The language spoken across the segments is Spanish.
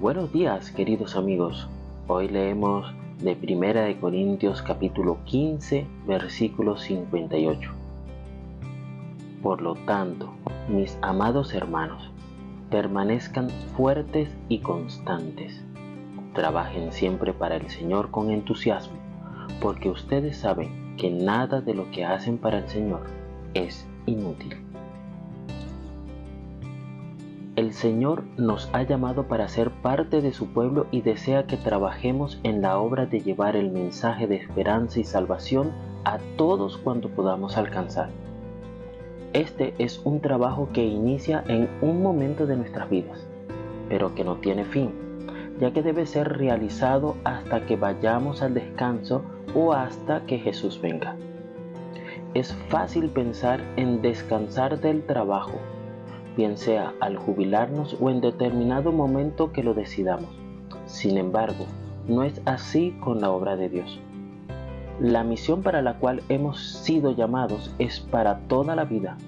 Buenos días, queridos amigos. Hoy leemos de Primera de Corintios capítulo 15, versículo 58. Por lo tanto, mis amados hermanos, permanezcan fuertes y constantes. Trabajen siempre para el Señor con entusiasmo, porque ustedes saben que nada de lo que hacen para el Señor es inútil. El Señor nos ha llamado para ser parte de su pueblo y desea que trabajemos en la obra de llevar el mensaje de esperanza y salvación a todos cuanto podamos alcanzar. Este es un trabajo que inicia en un momento de nuestras vidas, pero que no tiene fin, ya que debe ser realizado hasta que vayamos al descanso o hasta que Jesús venga. Es fácil pensar en descansar del trabajo, bien sea al jubilarnos o en determinado momento que lo decidamos. Sin embargo, no es así con la obra de Dios. La misión para la cual hemos sido llamados es para toda la vida.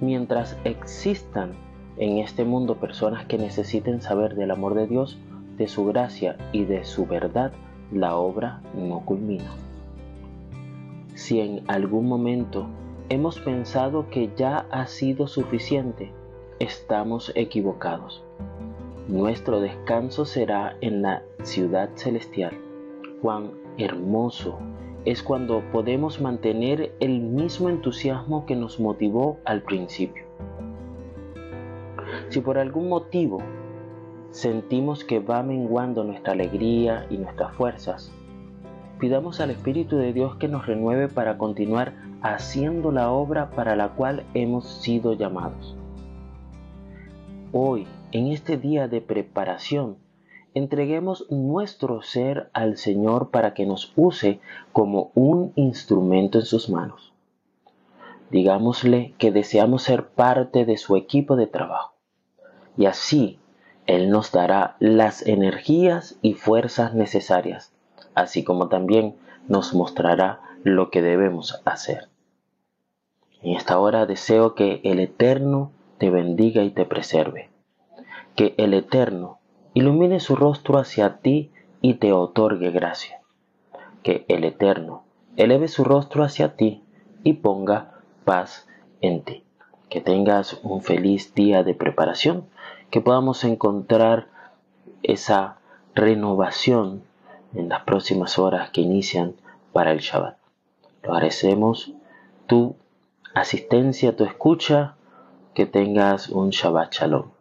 Mientras existan en este mundo personas que necesiten saber del amor de Dios, de su gracia y de su verdad, la obra no culmina. Si en algún momento hemos pensado que ya ha sido suficiente, estamos equivocados. Nuestro descanso será en la ciudad celestial. Cuán hermoso es cuando podemos mantener el mismo entusiasmo que nos motivó al principio. Si por algún motivo sentimos que va menguando nuestra alegría y nuestras fuerzas, pidamos al Espíritu de Dios que nos renueve para continuar haciendo la obra para la cual hemos sido llamados. Hoy, en este día de preparación, entreguemos nuestro ser al Señor para que nos use como un instrumento en sus manos. Digámosle que deseamos ser parte de su equipo de trabajo. Y así Él nos dará las energías y fuerzas necesarias, así como también nos mostrará lo que debemos hacer. En esta hora deseo que el Eterno te bendiga y te preserve. Que el Eterno ilumine su rostro hacia ti y te otorgue gracia. Que el Eterno eleve su rostro hacia ti y ponga paz en ti. Que tengas un feliz día de preparación, que podamos encontrar esa renovación en las próximas horas que inician para el Shabbat. Lo agradecemos tu asistencia, tu escucha, que tengas un Shabbat Shalom.